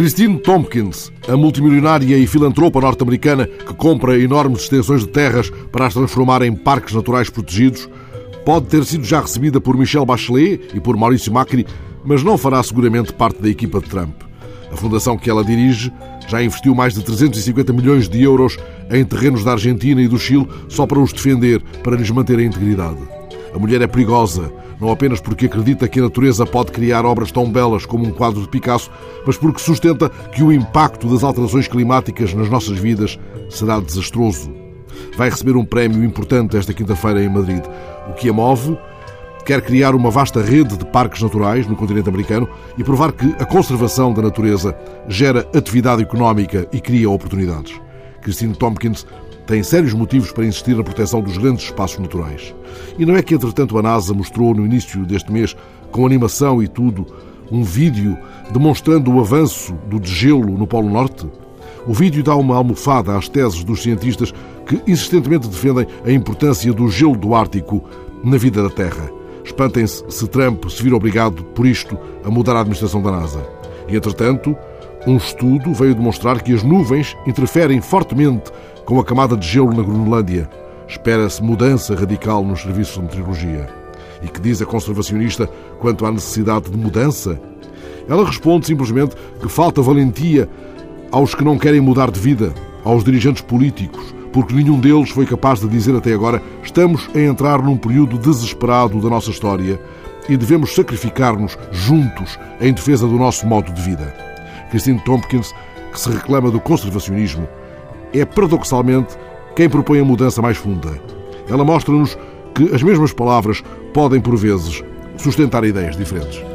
Christine Tompkins, a multimilionária e filantropa norte-americana que compra enormes extensões de terras para as transformar em parques naturais protegidos, pode ter sido já recebida por Michel Bachelet e por Maurício Macri, mas não fará seguramente parte da equipa de Trump. A fundação que ela dirige já investiu mais de 350 milhões de euros em terrenos da Argentina e do Chile só para os defender, para lhes manter a integridade. A mulher é perigosa, não apenas porque acredita que a natureza pode criar obras tão belas como um quadro de Picasso, mas porque sustenta que o impacto das alterações climáticas nas nossas vidas será desastroso. Vai receber um prémio importante esta quinta-feira em Madrid. O que a move quer criar uma vasta rede de parques naturais no continente americano e provar que a conservação da natureza gera atividade económica e cria oportunidades. Christine Tompkins tem sérios motivos para insistir na proteção dos grandes espaços naturais. E não é que, entretanto, a NASA mostrou no início deste mês, com animação e tudo, um vídeo demonstrando o avanço do degelo no Polo Norte? O vídeo dá uma almofada às teses dos cientistas que insistentemente defendem a importância do gelo do Ártico na vida da Terra. Espantem-se se Trump se vir obrigado, por isto, a mudar a administração da NASA. E, entretanto, um estudo veio demonstrar que as nuvens interferem fortemente com a camada de gelo na Groenlândia. Espera-se mudança radical nos serviços de meteorologia. E que diz a conservacionista quanto à necessidade de mudança? Ela responde simplesmente que falta valentia aos que não querem mudar de vida, aos dirigentes políticos, porque nenhum deles foi capaz de dizer até agora estamos a entrar num período desesperado da nossa história e devemos sacrificar-nos juntos em defesa do nosso modo de vida. Christine Tompkins, que se reclama do conservacionismo, é paradoxalmente quem propõe a mudança mais funda. Ela mostra-nos que as mesmas palavras podem, por vezes, sustentar ideias diferentes.